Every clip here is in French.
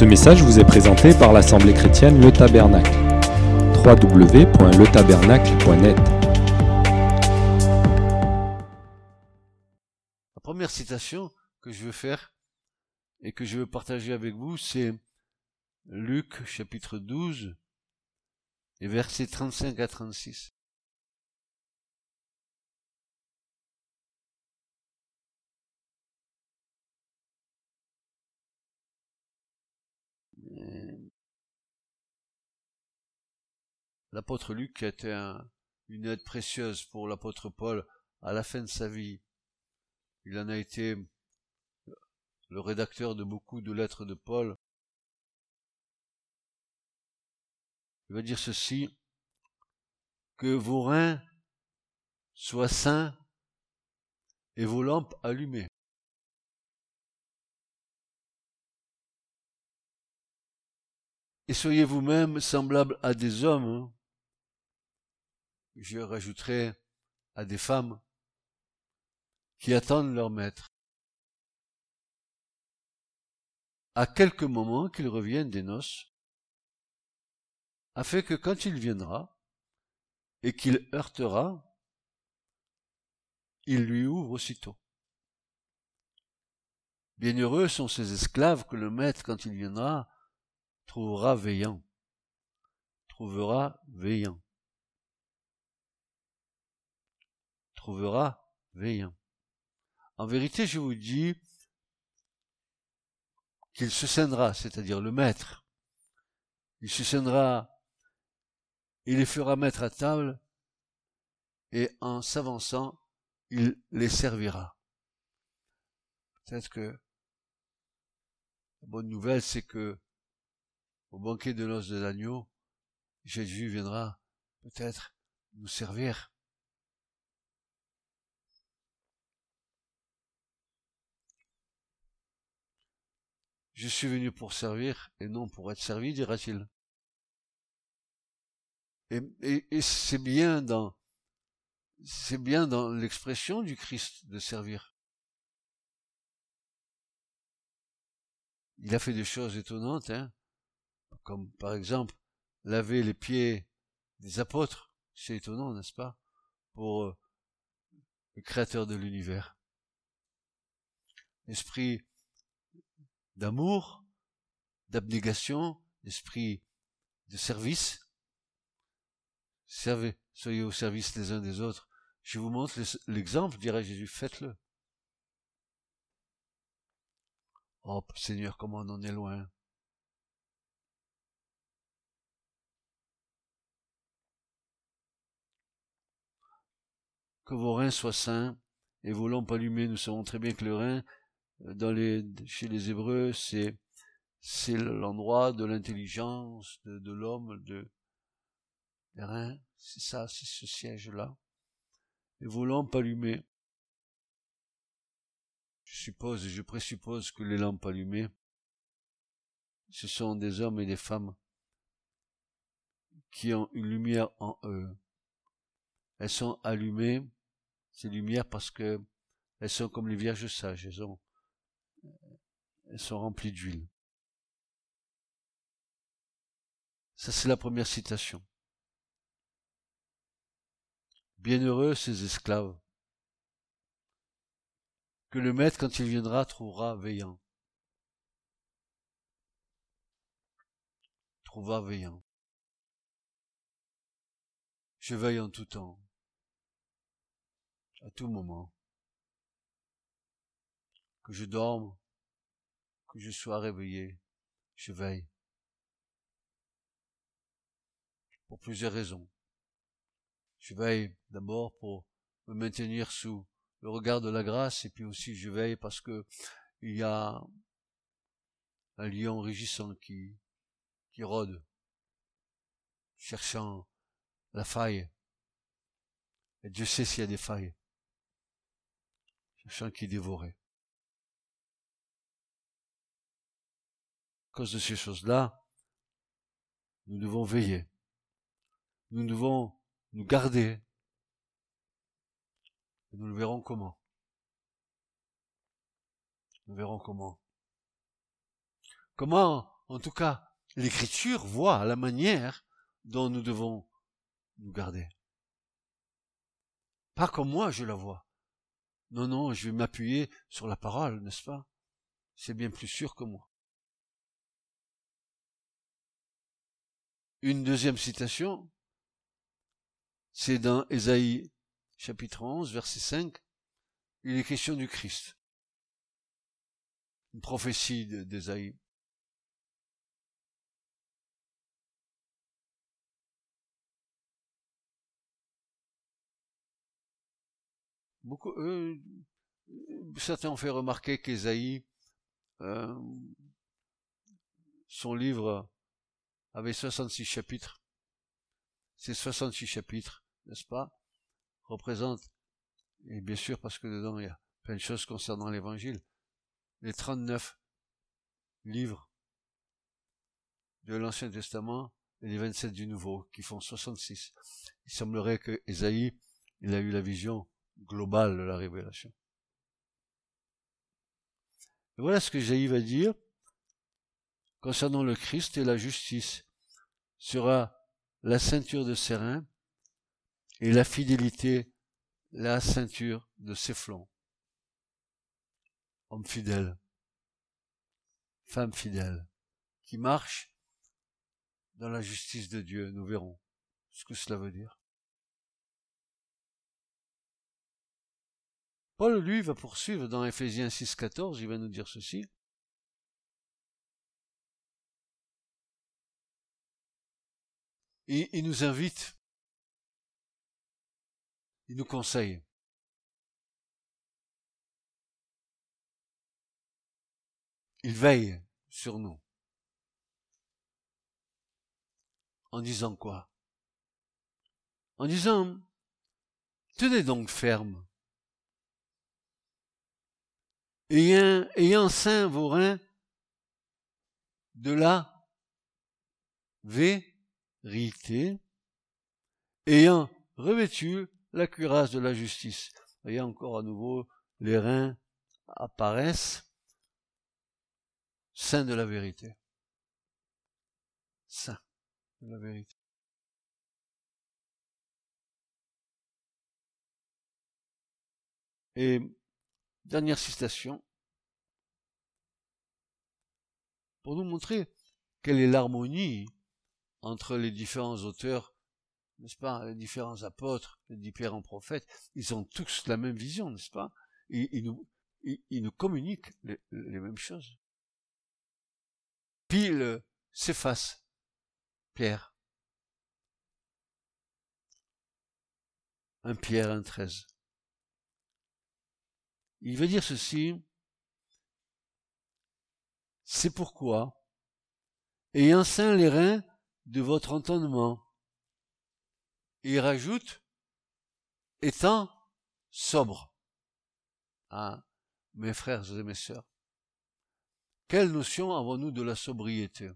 Ce message vous est présenté par l'Assemblée chrétienne Le Tabernacle. www.letabernacle.net La première citation que je veux faire et que je veux partager avec vous, c'est Luc chapitre 12 et versets 35 à 36. L'apôtre Luc a été une aide précieuse pour l'apôtre Paul à la fin de sa vie. Il en a été le rédacteur de beaucoup de lettres de Paul. Il va dire ceci, que vos reins soient sains et vos lampes allumées. Et soyez vous-même semblables à des hommes. Je rajouterai à des femmes qui attendent leur maître. À quelques moments qu'il revienne des noces, afin que quand il viendra, et qu'il heurtera, il lui ouvre aussitôt. Bienheureux sont ces esclaves que le maître, quand il viendra, trouvera veillant. Trouvera veillant. Trouvera veillant. En vérité, je vous dis qu'il se scènera, c'est-à-dire le maître. Il se scènera, il les fera mettre à table, et en s'avançant, il les servira. Peut-être que la bonne nouvelle, c'est que au banquet de l'os de l'agneau, Jésus viendra peut-être nous servir. Je suis venu pour servir et non pour être servi, dira-t-il. Et, c'est bien dans c'est bien dans l'expression du Christ de servir. Il a fait des choses étonnantes, hein comme par exemple laver les pieds des apôtres. C'est étonnant, n'est-ce pas, pour euh, le créateur de l'univers. L'esprit d'amour, d'abnégation, l'esprit de service. Servez, soyez au service les uns des autres. Je vous montre l'exemple, dirait Jésus, faites-le. Oh Seigneur, comment on en est loin. que vos reins soient sains et vos lampes allumées. Nous savons très bien que le rein, dans les, chez les Hébreux, c'est l'endroit de l'intelligence de, de l'homme, de des reins. C'est ça, c'est ce siège-là. Et vos lampes allumées. Je suppose et je présuppose que les lampes allumées, ce sont des hommes et des femmes qui ont une lumière en eux. Elles sont allumées ces lumières parce que elles sont comme les vierges sages, elles, ont, elles sont remplies d'huile. Ça, c'est la première citation. Bienheureux ces esclaves, que le maître, quand il viendra, trouvera veillant. Trouvera veillant. Je veille en tout temps à tout moment. Que je dorme, que je sois réveillé, je veille. Pour plusieurs raisons. Je veille d'abord pour me maintenir sous le regard de la grâce et puis aussi je veille parce que il y a un lion régissant qui, rôde, cherchant la faille. Et Dieu sait s'il y a des failles chien qui dévorait. Cause de ces choses-là, nous devons veiller. Nous devons nous garder. Et nous le verrons comment. Nous verrons comment. Comment En tout cas, l'Écriture voit la manière dont nous devons nous garder. Pas comme moi je la vois. Non, non, je vais m'appuyer sur la parole, n'est-ce pas? C'est bien plus sûr que moi. Une deuxième citation, c'est dans Ésaïe chapitre 11, verset 5, il est question du Christ. Une prophétie d'Ésaïe. Beaucoup, euh, certains ont fait remarquer qu'Ésaïe, euh, son livre avait 66 chapitres. Ces 66 chapitres, n'est-ce pas, représentent, et bien sûr parce que dedans il y a plein de choses concernant l'évangile, les 39 livres de l'Ancien Testament et les 27 du Nouveau, qui font 66. Il semblerait que Ésaïe, il a eu la vision globale de la révélation. Voilà ce que Ésaïe va dire concernant le Christ et la justice sera la ceinture de ses reins et la fidélité la ceinture de ses flancs. Homme fidèle, femme fidèle, qui marche dans la justice de Dieu, nous verrons ce que cela veut dire. Paul, lui, va poursuivre dans Ephésiens 6.14, il va nous dire ceci. Il nous invite, il nous conseille. Il veille sur nous. En disant quoi? En disant, tenez donc ferme ayant, ayant saint vos reins de la vérité, ayant revêtu la cuirasse de la justice. Voyez encore à nouveau, les reins apparaissent, saint de la vérité. Saint de la vérité. Et Dernière citation. Pour nous montrer quelle est l'harmonie entre les différents auteurs, n'est-ce pas, les différents apôtres, les différents prophètes, ils ont tous la même vision, n'est-ce pas? Ils, nous, ils, nous communiquent les, mêmes choses. Pile s'efface, Pierre. Un Pierre, un treize. Il veut dire ceci, c'est pourquoi, ayant saint les reins de votre entendement, il rajoute, étant sobre. Ah, mes frères et mes sœurs, quelle notion avons-nous de la sobriété?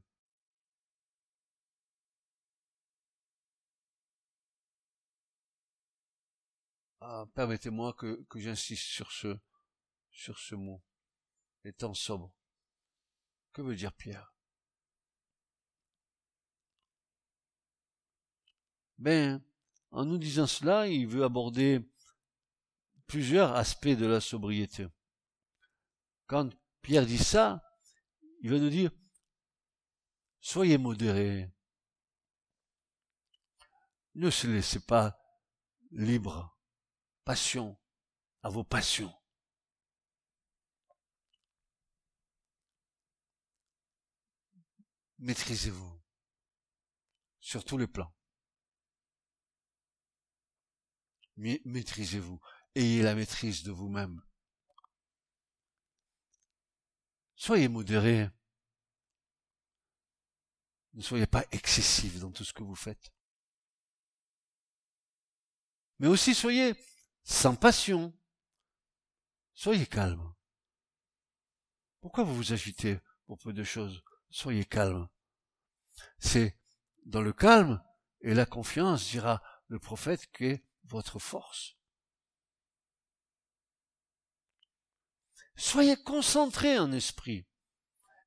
Ah, Permettez-moi que, que j'insiste sur ce, sur ce mot, étant sobre. Que veut dire Pierre? Ben, en nous disant cela, il veut aborder plusieurs aspects de la sobriété. Quand Pierre dit ça, il veut nous dire, soyez modérés. Ne se laissez pas libre, passion, à vos passions. maîtrisez-vous sur tous les plans. Maîtrisez-vous. Ayez la maîtrise de vous-même. Soyez modérés. Ne soyez pas excessifs dans tout ce que vous faites. Mais aussi soyez sans passion. Soyez calme. Pourquoi vous vous agitez pour peu de choses? Soyez calme. C'est dans le calme et la confiance, dira le prophète, qu'est votre force. Soyez concentrés en esprit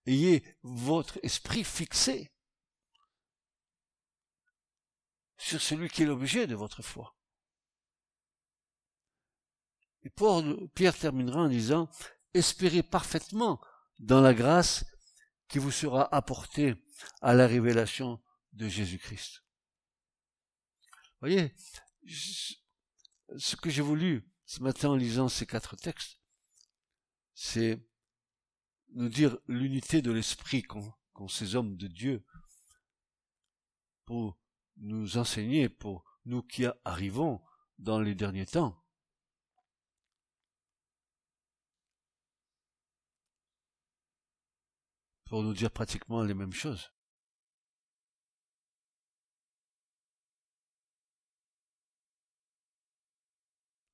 ayez votre esprit fixé sur celui qui est l'objet de votre foi. Et Pierre terminera en disant, espérez parfaitement dans la grâce qui vous sera apportée à la révélation de Jésus-Christ. Voyez, ce que j'ai voulu ce matin en lisant ces quatre textes, c'est nous dire l'unité de l'esprit qu'ont ces hommes de Dieu pour nous enseigner, pour nous qui arrivons dans les derniers temps. Pour nous dire pratiquement les mêmes choses.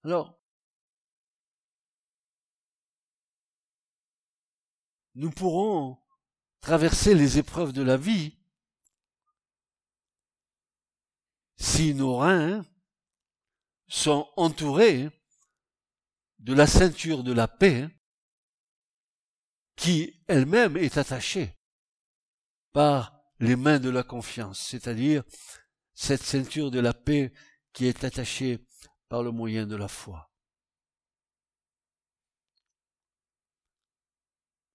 Alors, nous pourrons traverser les épreuves de la vie si nos reins sont entourés de la ceinture de la paix qui elle-même est attachée par les mains de la confiance, c'est-à-dire cette ceinture de la paix qui est attachée par le moyen de la foi.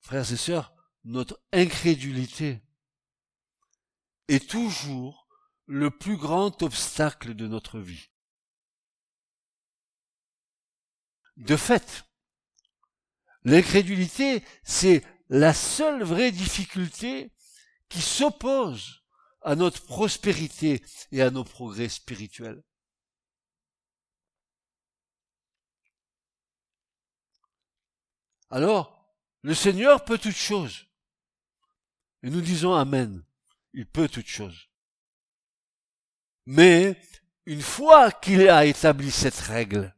Frères et sœurs, notre incrédulité est toujours le plus grand obstacle de notre vie. De fait, l'incrédulité, c'est la seule vraie difficulté qui s'oppose à notre prospérité et à nos progrès spirituels. Alors, le Seigneur peut toutes choses. Et nous disons Amen. Il peut toutes choses. Mais, une fois qu'il a établi cette règle,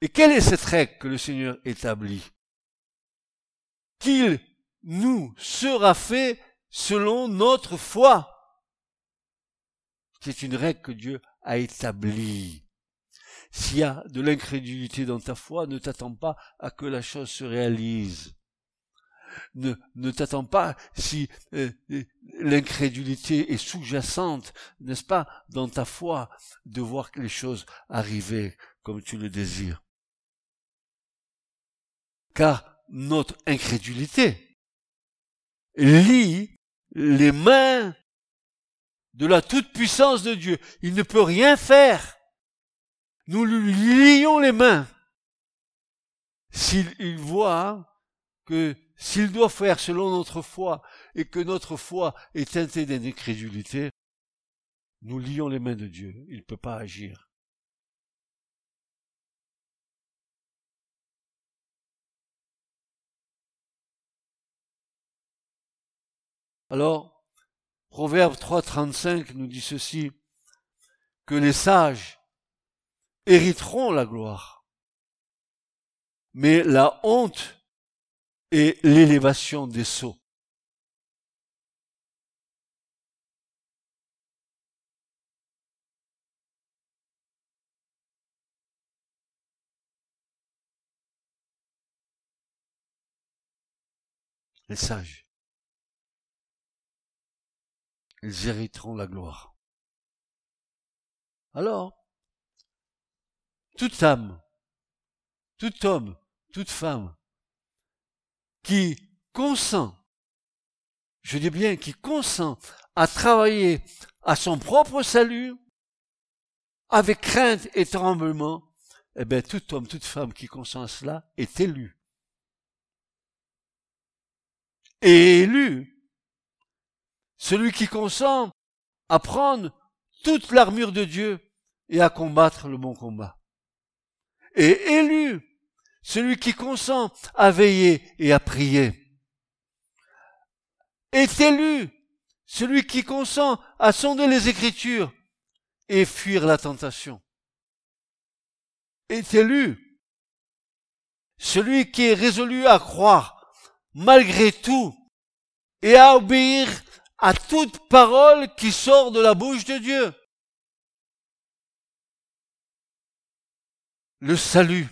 et quelle est cette règle que le Seigneur établit? Qu'il nous sera fait selon notre foi. C'est une règle que Dieu a établie. S'il y a de l'incrédulité dans ta foi, ne t'attends pas à que la chose se réalise. Ne, t'attends pas si euh, euh, l'incrédulité est sous-jacente, n'est-ce pas, dans ta foi, de voir les choses arriver comme tu le désires. Car notre incrédulité lie les mains de la toute-puissance de Dieu. Il ne peut rien faire nous lui lions les mains. S'il voit que s'il doit faire selon notre foi et que notre foi est teintée d'incrédulité, nous lions les mains de Dieu. Il ne peut pas agir. Alors, Proverbe 3.35 nous dit ceci, que les sages hériteront la gloire. Mais la honte et l'élévation des sots. Les sages. Ils hériteront la gloire. Alors, toute âme, tout homme, toute femme qui consent, je dis bien qui consent à travailler à son propre salut, avec crainte et tremblement, eh bien, tout homme, toute femme qui consent à cela est élu. Et élu, celui qui consent à prendre toute l'armure de Dieu et à combattre le bon combat et élu, celui qui consent à veiller et à prier. Est élu, celui qui consent à sonder les Écritures et fuir la tentation. Est élu, celui qui est résolu à croire malgré tout et à obéir à toute parole qui sort de la bouche de Dieu. Le salut.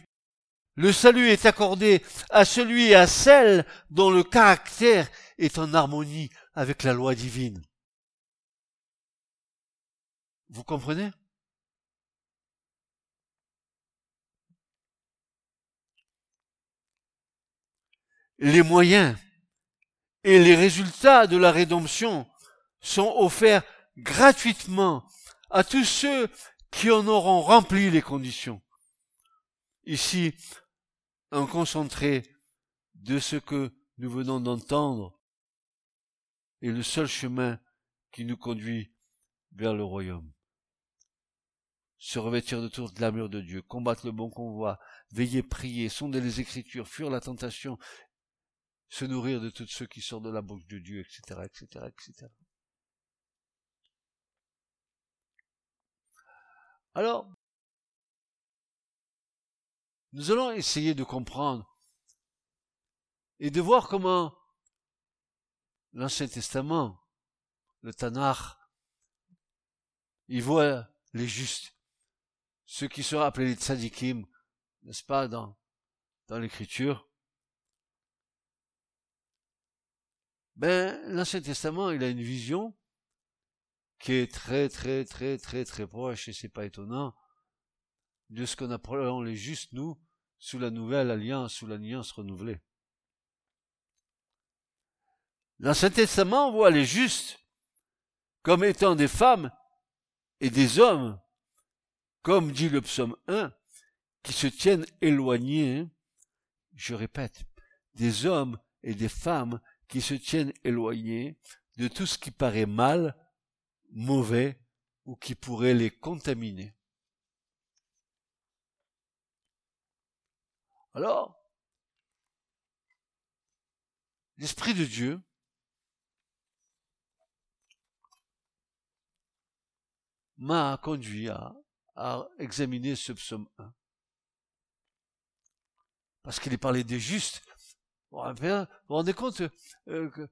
Le salut est accordé à celui et à celle dont le caractère est en harmonie avec la loi divine. Vous comprenez? Les moyens et les résultats de la rédemption sont offerts gratuitement à tous ceux qui en auront rempli les conditions. Ici, un concentré de ce que nous venons d'entendre est le seul chemin qui nous conduit vers le royaume. Se revêtir de toute l'armure de Dieu, combattre le bon convoi, veiller, prier, sonder les Écritures, fuir la tentation, se nourrir de tous ceux qui sortent de la bouche de Dieu, etc., etc., etc. Alors, nous allons essayer de comprendre et de voir comment l'Ancien Testament, le Tanakh, il voit les justes, ceux qui sont appelés les tzadikim, n'est-ce pas, dans, dans l'écriture. Ben, l'Ancien Testament, il a une vision qui est très, très, très, très, très proche, et c'est pas étonnant, de ce qu'on appelle les justes, nous, sous la nouvelle alliance, sous l'alliance renouvelée. L'Ancien Testament voit les justes comme étant des femmes et des hommes, comme dit le psaume 1, qui se tiennent éloignés, je répète, des hommes et des femmes qui se tiennent éloignés de tout ce qui paraît mal, mauvais ou qui pourrait les contaminer. Alors, l'Esprit de Dieu m'a conduit à, examiner ce psaume 1. Parce qu'il est parlé des justes. Vous vous rendez compte euh, que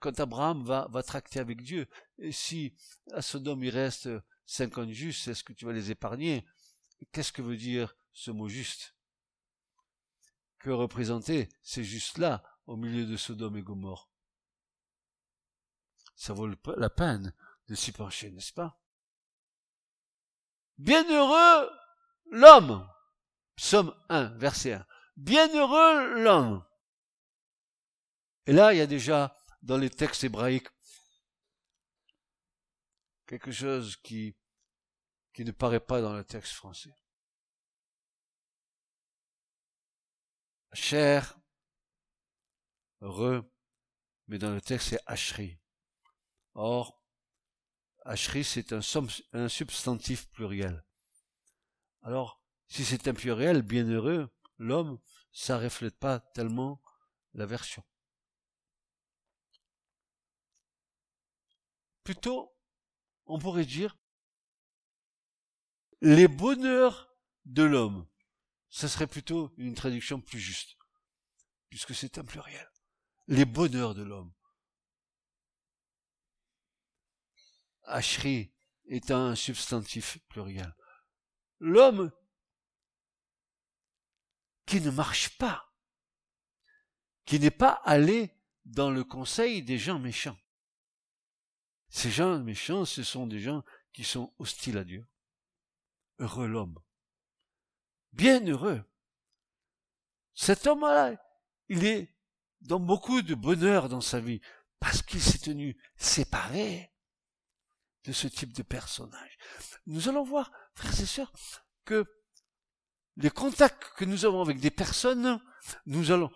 quand Abraham va, va tracter avec Dieu, si à Sodome il reste 50 justes, est-ce que tu vas les épargner? Qu'est-ce que veut dire ce mot juste? Que représenter ces justes-là au milieu de Sodome et Gomorre Ça vaut la peine de s'y pencher, n'est-ce pas? Bienheureux l'homme. Psaume 1, verset 1. Bienheureux l'homme. Et là, il y a déjà dans les textes hébraïques quelque chose qui, qui ne paraît pas dans le texte français. Cher, heureux, mais dans le texte c'est Ashri. Or, Ashri, c'est un, substantif pluriel. Alors, si c'est un pluriel, bienheureux, l'homme, ça reflète pas tellement la version. Plutôt, on pourrait dire les bonheurs de l'homme. Ce serait plutôt une traduction plus juste, puisque c'est un pluriel. Les bonheurs de l'homme. Ashri est un substantif pluriel. L'homme qui ne marche pas, qui n'est pas allé dans le conseil des gens méchants. Ces gens méchants, ce sont des gens qui sont hostiles à Dieu. Heureux l'homme. Bien heureux. Cet homme-là, il est dans beaucoup de bonheur dans sa vie, parce qu'il s'est tenu séparé de ce type de personnage. Nous allons voir, frères et sœurs, que les contacts que nous avons avec des personnes, nous allons,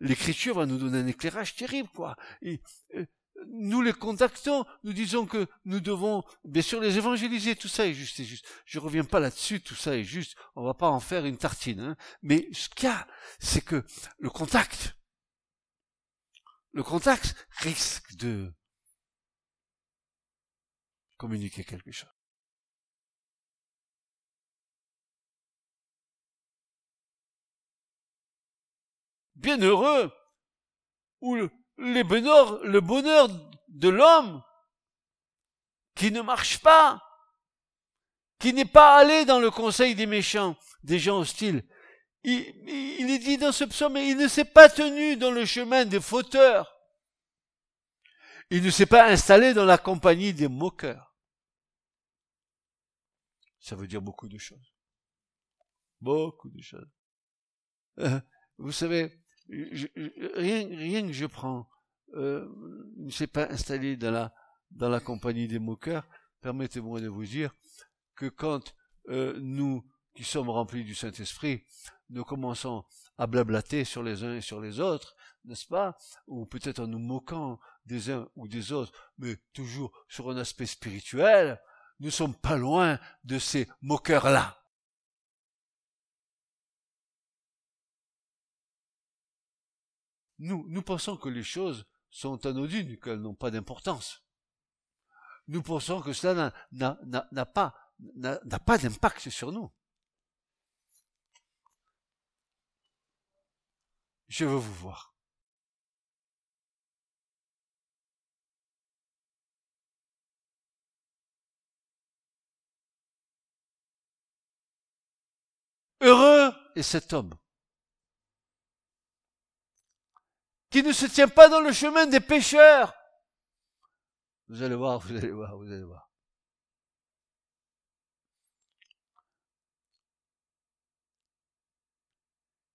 l'écriture va nous donner un éclairage terrible, quoi. Euh, nous les contactons, nous disons que nous devons, bien sûr, les évangéliser, tout ça est juste et juste. Je reviens pas là-dessus, tout ça est juste, on va pas en faire une tartine, hein. Mais ce qu'il y a, c'est que le contact, le contact risque de communiquer quelque chose. Bienheureux ou le, les bonheurs, le bonheur de l'homme qui ne marche pas, qui n'est pas allé dans le conseil des méchants, des gens hostiles. Il, il est dit dans ce psaume, il ne s'est pas tenu dans le chemin des fauteurs, Il ne s'est pas installé dans la compagnie des moqueurs. Ça veut dire beaucoup de choses. Beaucoup de choses. Euh, vous savez, rien, rien que je prends, euh, ne s'est pas installé dans la, dans la compagnie des moqueurs, permettez-moi de vous dire que quand euh, nous, qui sommes remplis du Saint-Esprit, nous commençons à blablater sur les uns et sur les autres, n'est-ce pas? Ou peut-être en nous moquant des uns ou des autres, mais toujours sur un aspect spirituel, nous sommes pas loin de ces moqueurs-là. Nous, pensons que les choses sont anodines, qu'elles n'ont pas d'importance. Nous pensons que cela n'a pas, n'a pas d'impact sur nous. Je veux vous voir. Heureux est cet homme qui ne se tient pas dans le chemin des pécheurs. Vous allez voir, vous allez voir, vous allez voir.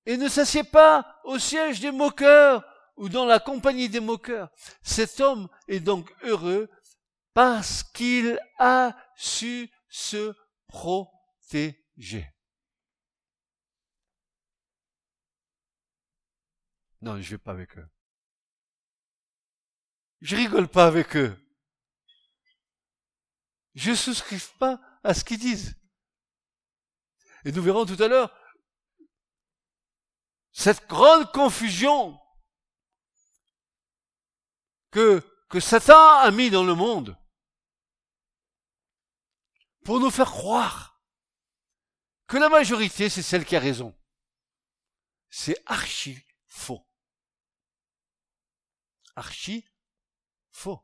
Et ne s'assied pas au siège des moqueurs ou dans la compagnie des moqueurs. Cet homme est donc heureux parce qu'il a su se protéger. Non, je vais pas avec eux. Je rigole pas avec eux. Je souscris pas à ce qu'ils disent. Et nous verrons tout à l'heure cette grande confusion que, que Satan a mis dans le monde pour nous faire croire que la majorité, c'est celle qui a raison. C'est archi faux archi faux.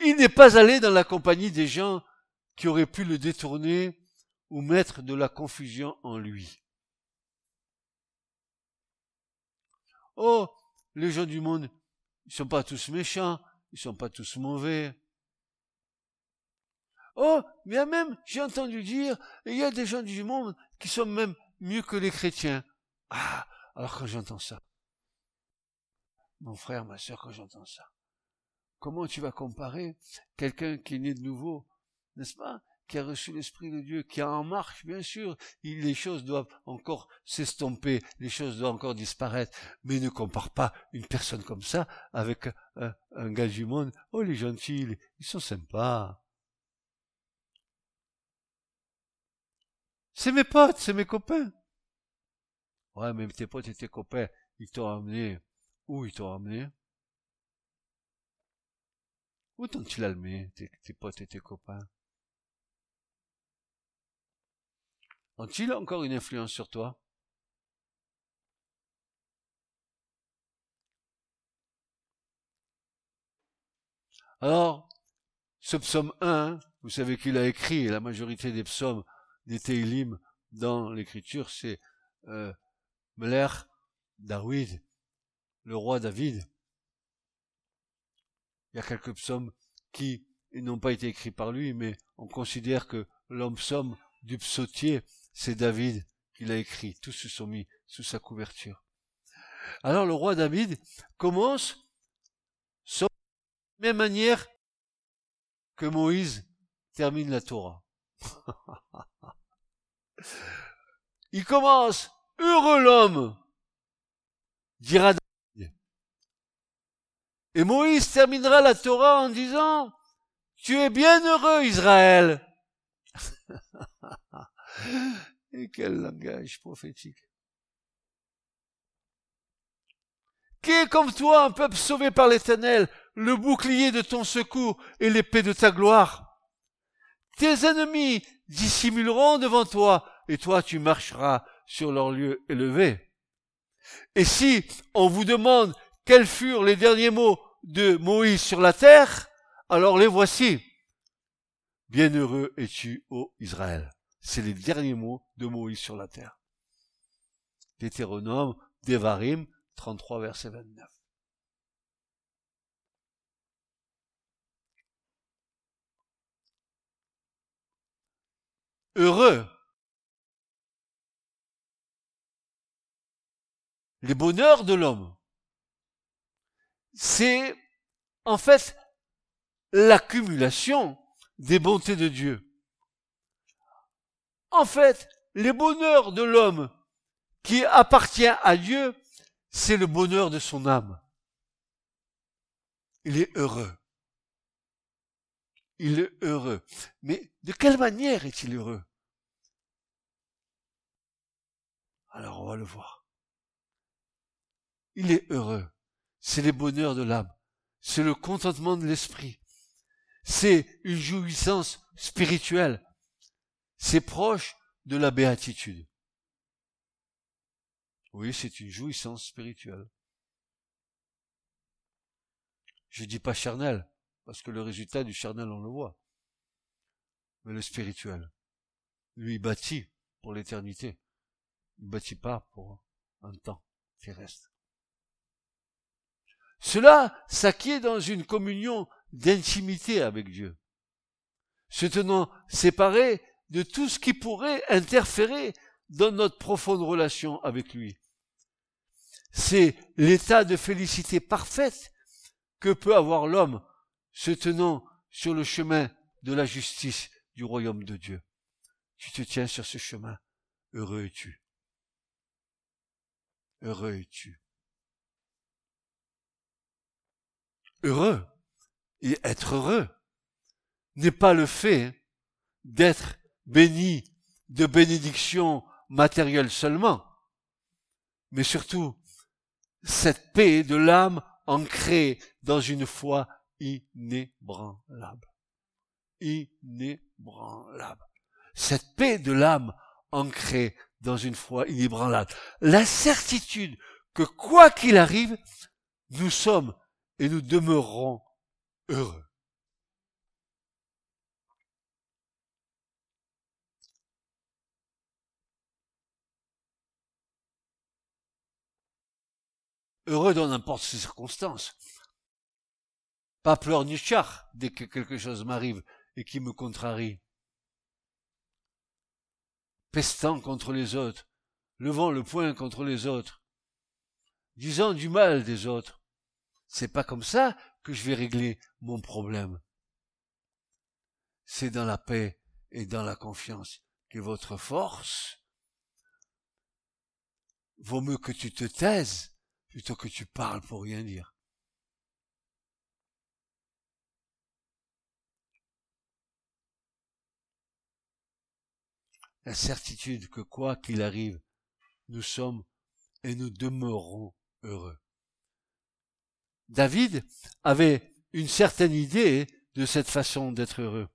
Il n'est pas allé dans la compagnie des gens qui auraient pu le détourner ou mettre de la confusion en lui. Oh, les gens du monde, ils sont pas tous méchants, ils sont pas tous mauvais. Oh, mais même, j'ai entendu dire, il y a des gens du monde qui sont même mieux que les chrétiens. Ah, alors quand j'entends ça, mon frère, ma soeur, quand j'entends ça, comment tu vas comparer quelqu'un qui est né de nouveau, n'est-ce pas qui a reçu l'Esprit de Dieu, qui est en marche, bien sûr, les choses doivent encore s'estomper, les choses doivent encore disparaître, mais ne compare pas une personne comme ça avec un, un gars du monde. Oh, les gentils, ils sont sympas. C'est mes potes, c'est mes copains. Ouais, mais tes potes et tes copains, ils t'ont amené. Où? Ils t'ont amené? Où t'ont-ils amené, tes, tes potes et tes copains? Ont-ils encore une influence sur toi? Alors, ce psaume 1, vous savez qu'il a écrit, la majorité des psaumes des Teilim dans l'écriture, c'est euh, Meler David, le roi David. Il y a quelques psaumes qui n'ont pas été écrits par lui, mais on considère que l'homme psaume du psautier, c'est David qui l'a écrit. Tous se sont mis sous sa couverture. Alors le roi David commence de la même manière que Moïse termine la Torah. Il commence Heureux l'homme, dira David. Et Moïse terminera la Torah en disant, Tu es bien heureux, Israël. Et quel langage prophétique. Qui est comme toi un peuple sauvé par l'Éternel, le bouclier de ton secours et l'épée de ta gloire? Tes ennemis dissimuleront devant toi, et toi tu marcheras sur leur lieu élevé. Et si on vous demande quels furent les derniers mots de Moïse sur la terre, alors les voici. Bienheureux es-tu, ô Israël. C'est les derniers mots de Moïse sur la terre. Deutéronome, Devarim, 33, verset 29. Heureux les bonheurs de l'homme, c'est en fait l'accumulation des bontés de Dieu. En fait, les bonheurs de l'homme qui appartient à Dieu, c'est le bonheur de son âme. Il est heureux. Il est heureux. Mais de quelle manière est-il heureux? Alors on va le voir. Il est heureux. C'est les bonheurs de l'âme. C'est le contentement de l'esprit. C'est une jouissance spirituelle. C'est proche de la béatitude. Oui, c'est une jouissance spirituelle. Je dis pas charnel, parce que le résultat du charnel, on le voit. Mais le spirituel. Lui, bâtit pour l'éternité. Il bâtit pas pour un temps terrestre. Cela s'acquiert dans une communion d'intimité avec Dieu, se tenant séparé de tout ce qui pourrait interférer dans notre profonde relation avec lui. C'est l'état de félicité parfaite que peut avoir l'homme se tenant sur le chemin de la justice du royaume de Dieu. Tu te tiens sur ce chemin. Heureux es-tu. Heureux es-tu. Heureux et être heureux n'est pas le fait d'être béni de bénédictions matérielles seulement, mais surtout cette paix de l'âme ancrée dans une foi inébranlable. Inébranlable. Cette paix de l'âme ancrée dans une foi inébranlable. La certitude que quoi qu'il arrive, nous sommes et nous demeurerons heureux. Heureux dans n'importe quelle circonstance. Pas pleurnichard dès que quelque chose m'arrive et qui me contrarie. Pestant contre les autres, levant le poing contre les autres, disant du mal des autres. C'est pas comme ça que je vais régler mon problème. C'est dans la paix et dans la confiance que votre force vaut mieux que tu te taises plutôt que tu parles pour rien dire. La certitude que quoi qu'il arrive, nous sommes et nous demeurons heureux. David avait une certaine idée de cette façon d'être heureux.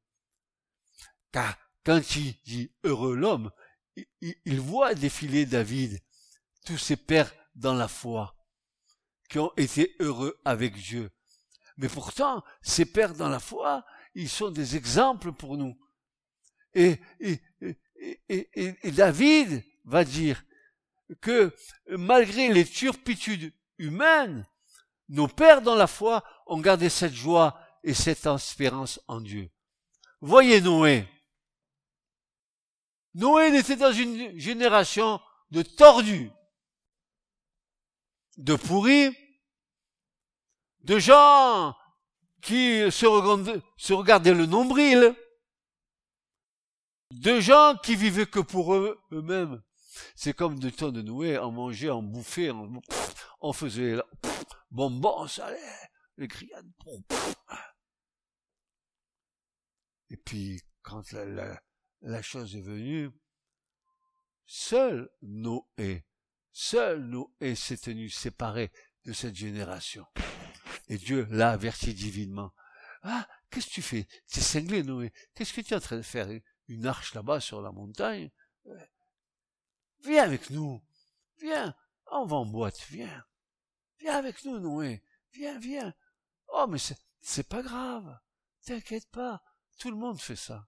Car quand il dit heureux l'homme, il, voit défiler David, tous ses pères dans la foi, qui ont été heureux avec Dieu. Mais pourtant, ces pères dans la foi, ils sont des exemples pour nous. Et, David va dire que malgré les turpitudes humaines, nos pères dans la foi ont gardé cette joie et cette espérance en Dieu. Voyez Noé. Noé était dans une génération de tordus, de pourris, de gens qui se regardaient, le nombril, de gens qui vivaient que pour eux, eux-mêmes. C'est comme du temps de Noé, on mangeait, on bouffait, on, on faisait ça allait, les grillades. Et puis, quand la, chose est venue, seul Noé, seul Noé s'est tenu séparé de cette génération. Et Dieu l'a averti divinement. Ah, qu'est-ce que tu fais? C'est cinglé, Noé. Qu'est-ce que tu es en train de faire? Une arche là-bas sur la montagne? Viens avec nous. Viens. On va en boîte. Viens. Viens avec nous, Noé. Viens, viens. Oh, mais c'est pas grave. T'inquiète pas. Tout le monde fait ça.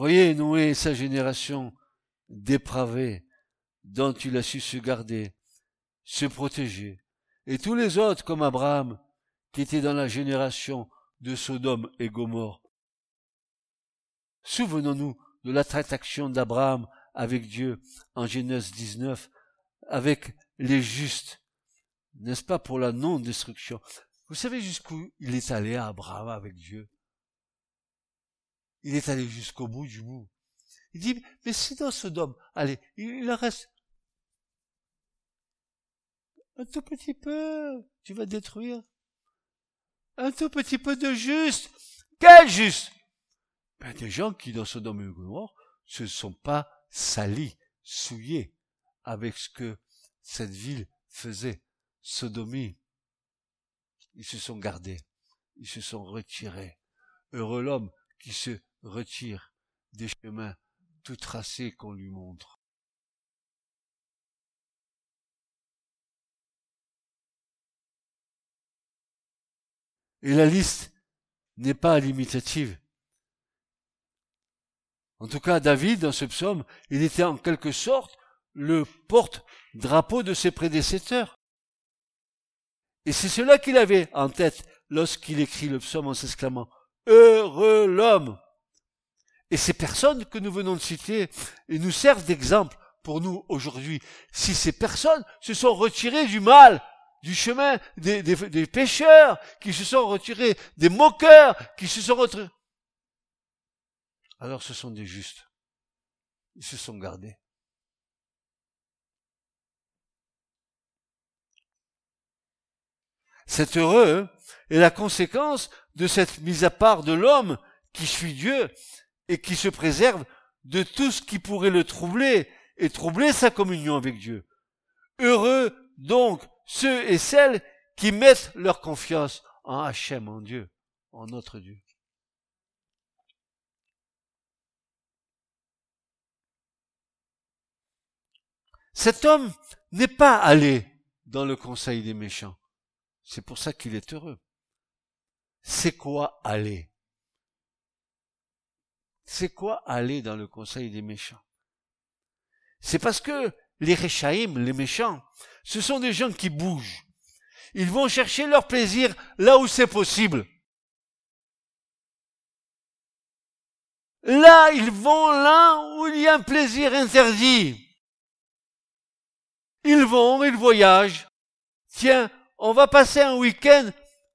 Voyez Noé et sa génération dépravée dont il a su se garder, se protéger, et tous les autres comme Abraham, qui étaient dans la génération de Sodome et Gomorre. Souvenons-nous de la transaction d'Abraham avec Dieu en Genèse 19, avec les justes, n'est-ce pas, pour la non-destruction? Vous savez jusqu'où il est allé Abraham avec Dieu? Il est allé jusqu'au bout du bout. Il dit, mais si dans Sodome, allez, il en reste un tout petit peu, tu vas détruire. Un tout petit peu de juste. Quel juste? Ben, Des gens qui, dans Sodome et Gomorre, se sont pas salis, souillés avec ce que cette ville faisait. Sodomie. Ils se sont gardés. Ils se sont retirés. Heureux l'homme qui se retire des chemins tout tracés qu'on lui montre. Et la liste n'est pas limitative. En tout cas, David, dans ce psaume, il était en quelque sorte le porte-drapeau de ses prédécesseurs. Et c'est cela qu'il avait en tête lorsqu'il écrit le psaume en s'exclamant Heureux l'homme Et ces personnes que nous venons de citer nous servent d'exemple pour nous aujourd'hui. Si ces personnes se sont retirées du mal, du chemin des, des, pécheurs qui se sont retirés, des moqueurs qui se sont retirés. Alors ce sont des justes. Ils se sont gardés. C'est heureux est la conséquence de cette mise à part de l'homme qui suit Dieu et qui se préserve de tout ce qui pourrait le troubler et troubler sa communion avec Dieu. Heureux donc ceux et celles qui mettent leur confiance en Hachem, en Dieu, en notre Dieu. Cet homme n'est pas allé dans le conseil des méchants. C'est pour ça qu'il est heureux. C'est quoi aller? C'est quoi aller dans le conseil des méchants? C'est parce que les Réchaïm, les méchants, ce sont des gens qui bougent. Ils vont chercher leur plaisir là où c'est possible. Là, ils vont là où il y a un plaisir interdit. Ils vont, ils voyagent. Tiens, on va passer un week-end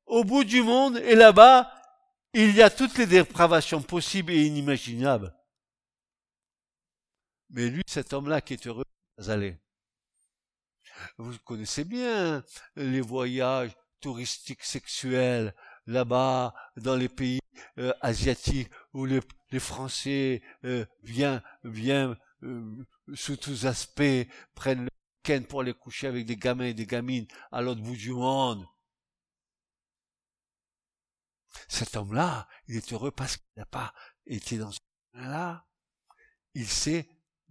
au bout du monde et là-bas, il y a toutes les dépravations possibles et inimaginables. Mais lui, cet homme-là qui est heureux, aller. Vous connaissez bien les voyages touristiques sexuels là-bas dans les pays euh, asiatiques où les, Français euh, viennent, euh, sous tous aspects prennent le week-end pour aller coucher avec des gamins et des gamines à l'autre bout du monde. Cet homme-là, il est heureux parce qu'il n'a pas été dans ce là Il s'est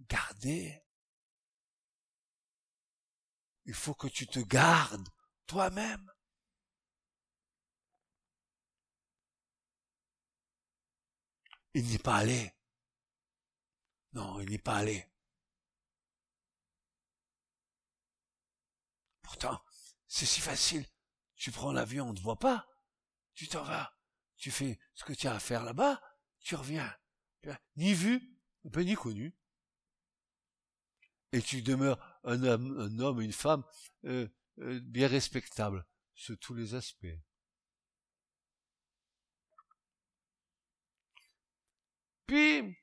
gardé il faut que tu te gardes toi-même. Il n'est pas allé. Non, il n'est pas allé. Pourtant, c'est si facile. Tu prends l'avion, on ne te voit pas. Tu t'en vas. Tu fais ce que tu as à faire là-bas. Tu reviens. Ni vu, ni connu. Et tu demeures un homme, un homme une femme euh, euh, bien respectable sur tous les aspects. Puis,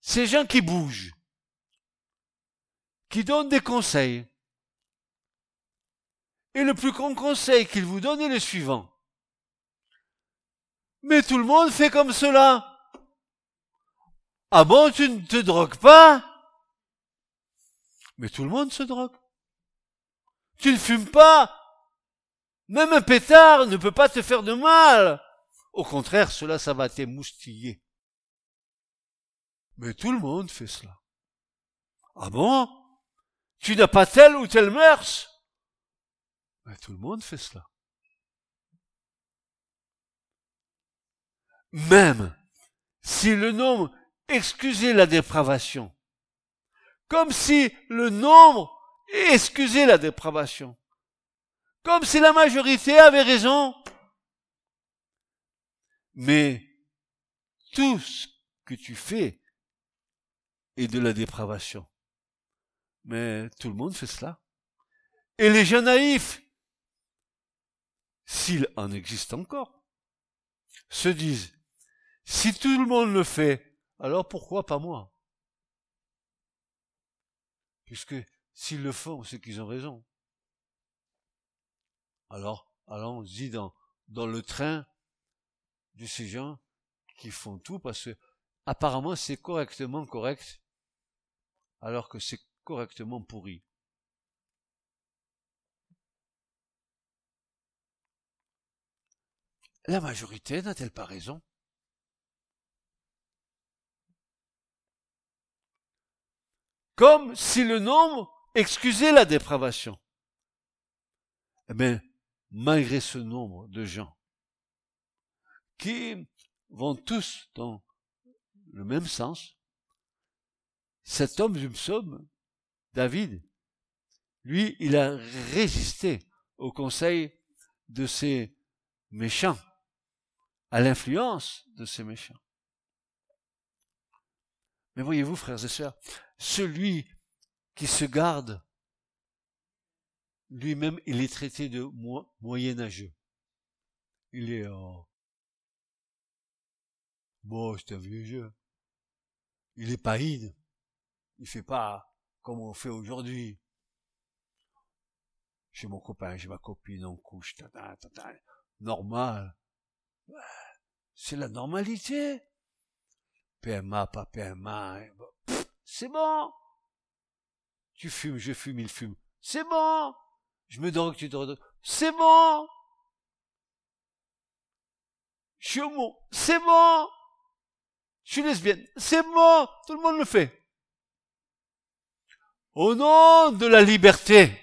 ces gens qui bougent, qui donnent des conseils, et le plus grand conseil qu'ils vous donnent est le suivant. Mais tout le monde fait comme cela. Ah bon, tu ne te drogues pas? Mais tout le monde se drogue. Tu ne fumes pas. Même un pétard ne peut pas te faire de mal. Au contraire, cela, ça va t'émoustiller. Mais tout le monde fait cela. Ah bon? Tu n'as pas telle ou telle mœurs? Mais tout le monde fait cela. Même si le nombre excusait la dépravation. Comme si le nombre excusait la dépravation. Comme si la majorité avait raison. Mais tout ce que tu fais est de la dépravation. Mais tout le monde fait cela. Et les gens naïfs, s'il en existe encore, se disent, si tout le monde le fait, alors pourquoi pas moi? Puisque s'ils le font, c'est qu'ils ont raison. Alors, allons-y dans, dans le train de ces gens qui font tout parce que apparemment c'est correctement correct, alors que c'est correctement pourri. La majorité n'a-t-elle pas raison? Comme si le nombre excusait la dépravation. Eh bien, malgré ce nombre de gens qui vont tous dans le même sens, cet homme du psaume, David, lui, il a résisté au conseil de ces méchants à l'influence de ces méchants. Mais voyez-vous, frères et sœurs, celui qui se garde, lui-même, il est traité de moyenâgeux. Il est en... Bon, c'est un vieux jeu. Il est id. Il fait pas comme on fait aujourd'hui. J'ai mon copain, j'ai ma copine, on couche, normal. C'est la normalité. PMA, pas PMA. C'est bon. Tu fumes, je fume, il fume. C'est bon. Je me drogue, tu te drogues. C'est bon. Je suis homo. C'est bon. Je suis lesbienne. C'est bon. Tout le monde le fait. Au nom de la liberté.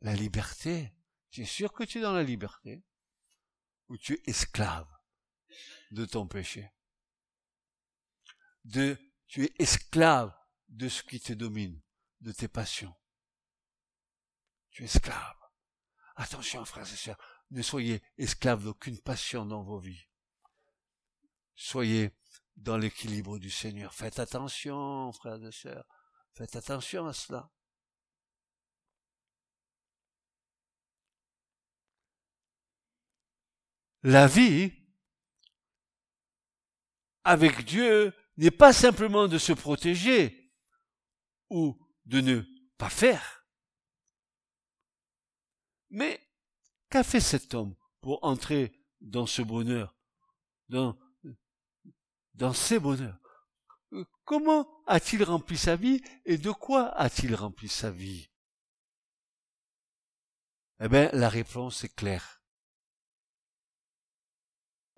La liberté. Tu es sûr que tu es dans la liberté ou tu es esclave de ton péché. De, tu es esclave de ce qui te domine, de tes passions. Tu es esclave. Attention, frères et sœurs, ne soyez esclaves d'aucune passion dans vos vies. Soyez dans l'équilibre du Seigneur. Faites attention, frères et sœurs. Faites attention à cela. La vie avec Dieu n'est pas simplement de se protéger ou de ne pas faire. Mais qu'a fait cet homme pour entrer dans ce bonheur, dans, dans ces bonheurs? Comment a-t-il rempli sa vie et de quoi a-t-il rempli sa vie? Eh bien, la réponse est claire.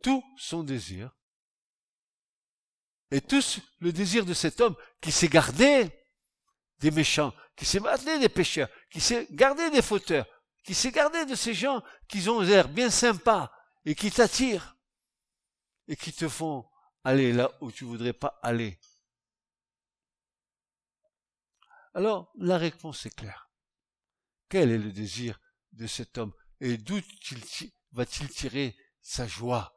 Tout son désir et tous le désir de cet homme qui s'est gardé des méchants, qui s'est gardé des pécheurs, qui s'est gardé des fauteurs, qui s'est gardé de ces gens qui ont l'air bien sympas et qui t'attirent et qui te font aller là où tu voudrais pas aller. Alors, la réponse est claire. Quel est le désir de cet homme et d'où va-t-il tirer sa joie,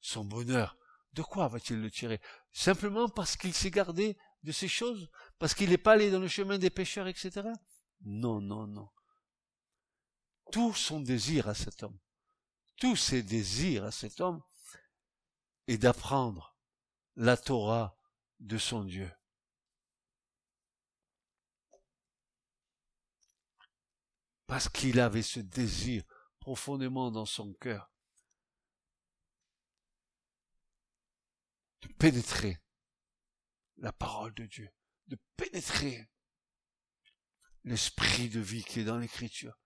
son bonheur? De quoi va-t-il le tirer? Simplement parce qu'il s'est gardé de ces choses Parce qu'il n'est pas allé dans le chemin des pécheurs, etc. Non, non, non. Tout son désir à cet homme, tous ses désirs à cet homme, est d'apprendre la Torah de son Dieu. Parce qu'il avait ce désir profondément dans son cœur de pénétrer la parole de Dieu, de pénétrer l'esprit de vie qui est dans l'écriture,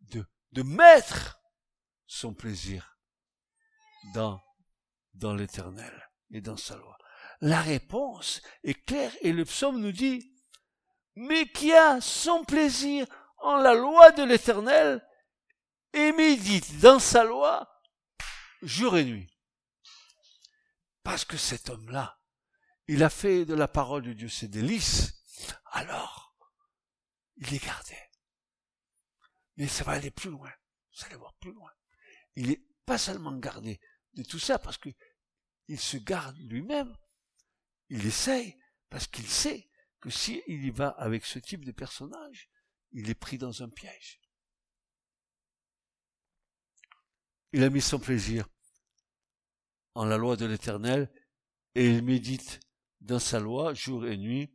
de, de mettre son plaisir dans, dans l'éternel et dans sa loi. La réponse est claire et le psaume nous dit, mais qui a son plaisir en la loi de l'éternel et médite dans sa loi jour et nuit. Parce que cet homme-là, il a fait de la parole de Dieu ses délices, alors il est gardé. Mais ça va aller plus loin. Vous allez voir plus loin. Il est pas seulement gardé de tout ça parce que il se garde lui-même. Il essaye parce qu'il sait que s'il y va avec ce type de personnage, il est pris dans un piège. Il a mis son plaisir en la loi de l'Éternel et il médite dans sa loi jour et nuit.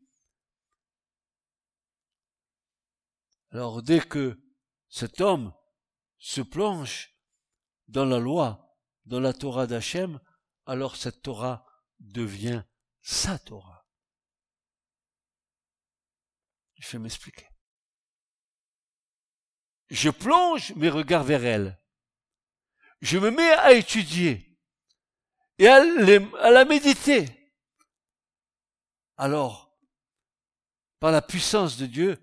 Alors dès que cet homme se plonge dans la loi, dans la Torah d'Hachem, alors cette Torah devient sa Torah. Je vais m'expliquer. Je plonge mes regards vers elle. Je me mets à étudier et à, à la méditer. Alors, par la puissance de Dieu,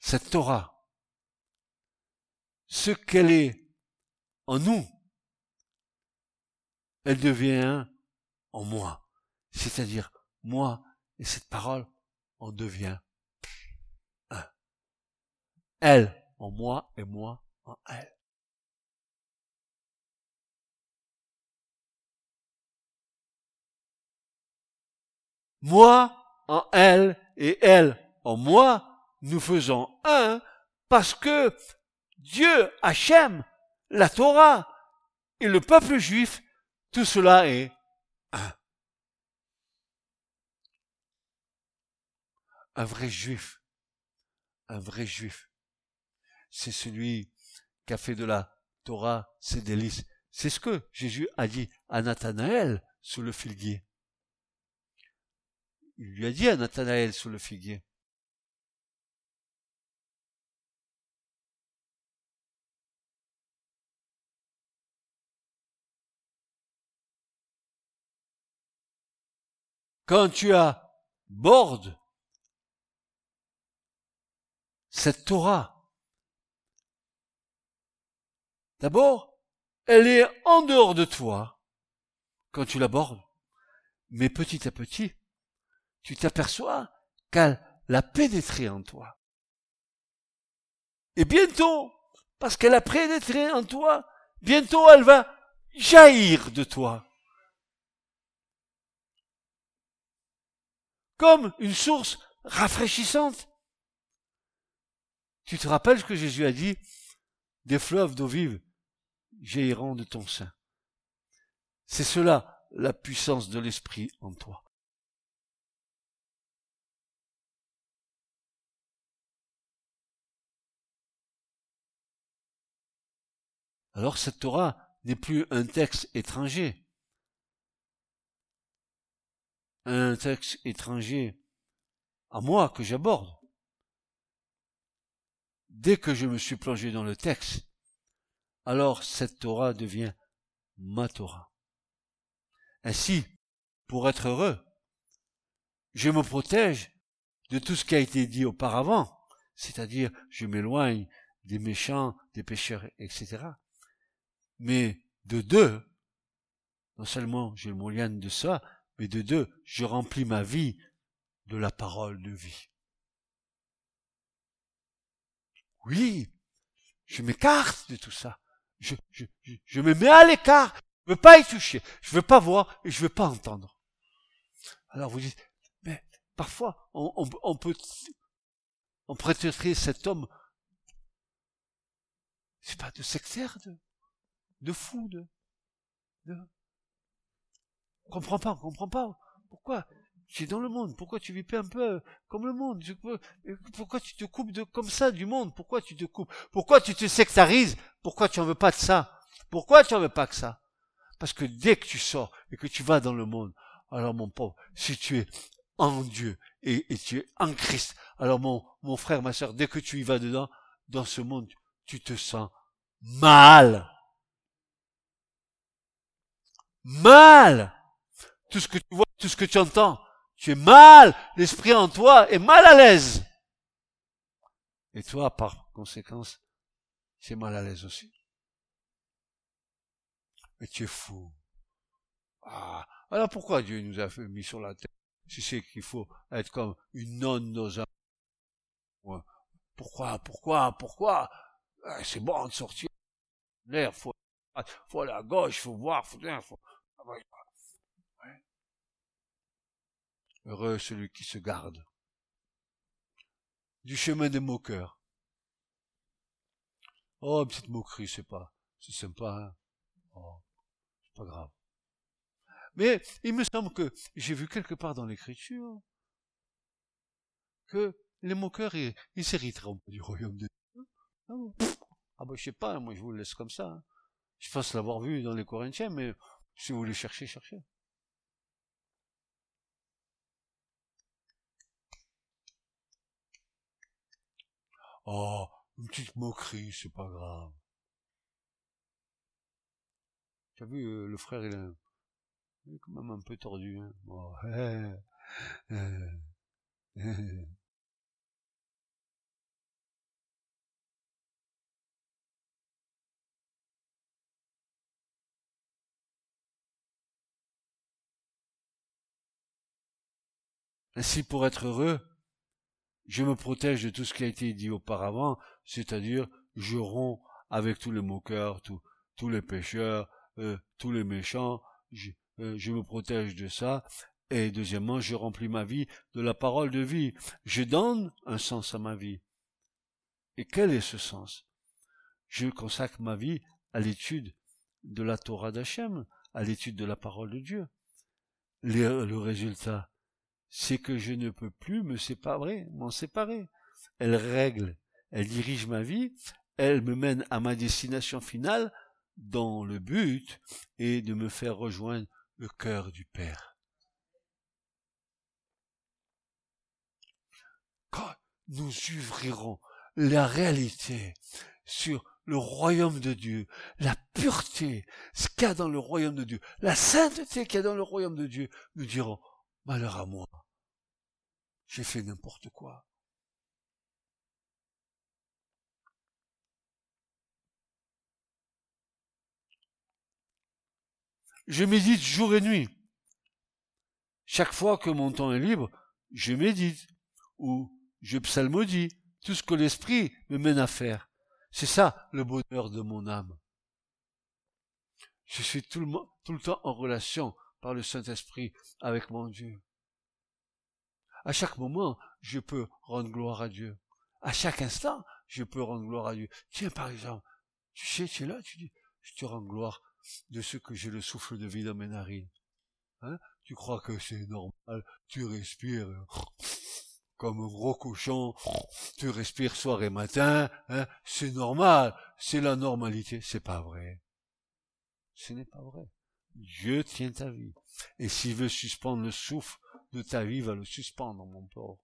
cette Torah, ce qu'elle est en nous, elle devient en moi. C'est-à-dire, moi et cette parole, on devient un. Elle en moi et moi en elle. Moi en elle et elle en moi, nous faisons un parce que Dieu, Hachem, la Torah et le peuple juif, tout cela est un. Un vrai juif, un vrai juif, c'est celui qui a fait de la Torah ses délices. C'est ce que Jésus a dit à Nathanaël sous le figuier. Il lui a dit à Nathanaël sous le figuier. Quand tu abordes cette Torah, d'abord, elle est en dehors de toi quand tu l'abordes, mais petit à petit, tu t'aperçois qu'elle l'a pénétré en toi. Et bientôt, parce qu'elle a pénétré en toi, bientôt elle va jaillir de toi. Comme une source rafraîchissante. Tu te rappelles ce que Jésus a dit? Des fleuves d'eau vive jailliront de ton sein. C'est cela la puissance de l'Esprit en toi. Alors cette Torah n'est plus un texte étranger. Un texte étranger à moi que j'aborde. Dès que je me suis plongé dans le texte, alors cette Torah devient ma Torah. Ainsi, pour être heureux, je me protège de tout ce qui a été dit auparavant, c'est-à-dire je m'éloigne des méchants, des pécheurs, etc. Mais de deux, non seulement je me de ça, mais de deux, je remplis ma vie de la parole de vie. Oui, je m'écarte de tout ça. Je, je, je, me mets à l'écart. Je veux pas y toucher. Je veux pas voir et je veux pas entendre. Alors vous dites, mais parfois, on, on, on peut, on traiter cet homme, c'est pas de sectaire, de, de fou, de, de... On comprend pas, on comprend pas. Pourquoi tu es dans le monde, pourquoi tu vis pas un peu comme le monde Pourquoi tu te coupes comme ça du monde Pourquoi tu te coupes Pourquoi tu te sectarises Pourquoi tu en veux pas de ça Pourquoi tu en veux pas que ça? Parce que dès que tu sors et que tu vas dans le monde, alors mon pauvre, si tu es en Dieu et, et tu es en Christ, alors mon, mon frère, ma soeur, dès que tu y vas dedans, dans ce monde, tu te sens mal mal. Tout ce que tu vois, tout ce que tu entends, tu es mal. L'esprit en toi est mal à l'aise. Et toi, par conséquence, es mal à l'aise aussi. Mais tu es fou. Ah, alors pourquoi Dieu nous a fait mis sur la terre Si c'est qu'il faut être comme une nonne un... Pourquoi, pourquoi, pourquoi? Ah, C'est bon de sortir l'air, faut, faut aller à gauche, faut voir, faut... faut... Heureux celui qui se garde du chemin des moqueurs. Oh, petite moquerie, c'est pas, c'est sympa, hein. Oh, c'est pas grave. Mais il me semble que j'ai vu quelque part dans l'écriture que les moqueurs, ils, ils s'hériteront du royaume de Dieu. Ah, ah bah je sais pas, moi je vous le laisse comme ça. Hein. Je pense l'avoir vu dans les Corinthiens, mais si vous voulez chercher, cherchez. Oh, une petite moquerie, c'est pas grave. Tu as vu, euh, le frère, il est, quand même un peu tordu. Hein. Oh, Ainsi, pour être heureux, je me protège de tout ce qui a été dit auparavant, c'est-à-dire je romps avec tous les moqueurs, tous les pécheurs, euh, tous les méchants, euh, je, me protège de ça. Et deuxièmement, je remplis ma vie de la parole de vie. Je donne un sens à ma vie. Et quel est ce sens? Je consacre ma vie à l'étude de la Torah d'Hachem, à l'étude de la parole de Dieu. le résultat, c'est que je ne peux plus me séparer, m'en séparer. Elle règle, elle dirige ma vie, elle me mène à ma destination finale dans le but est de me faire rejoindre le cœur du Père. Quand nous ouvrirons la réalité sur le royaume de Dieu, la pureté, ce qu'il y a dans le royaume de Dieu, la sainteté qu'il y a dans le royaume de Dieu, nous dirons, malheur à moi, j'ai fait n'importe quoi. Je médite jour et nuit. Chaque fois que mon temps est libre, je médite ou je psalmodie tout ce que l'esprit me mène à faire. C'est ça le bonheur de mon âme. Je suis tout le, tout le temps en relation par le Saint-Esprit avec mon Dieu. À chaque moment, je peux rendre gloire à Dieu. À chaque instant, je peux rendre gloire à Dieu. Tiens, par exemple, tu sais, tu es là, tu dis, je te rends gloire de ce que j'ai le souffle de vie dans mes narines. Hein? Tu crois que c'est normal, tu respires comme un gros cochon, tu respires soir et matin, hein? C'est normal, c'est la normalité, c'est pas vrai. Ce n'est pas vrai. Dieu tient ta vie. Et s'il veut suspendre le souffle de ta vie, va le suspendre, mon pauvre.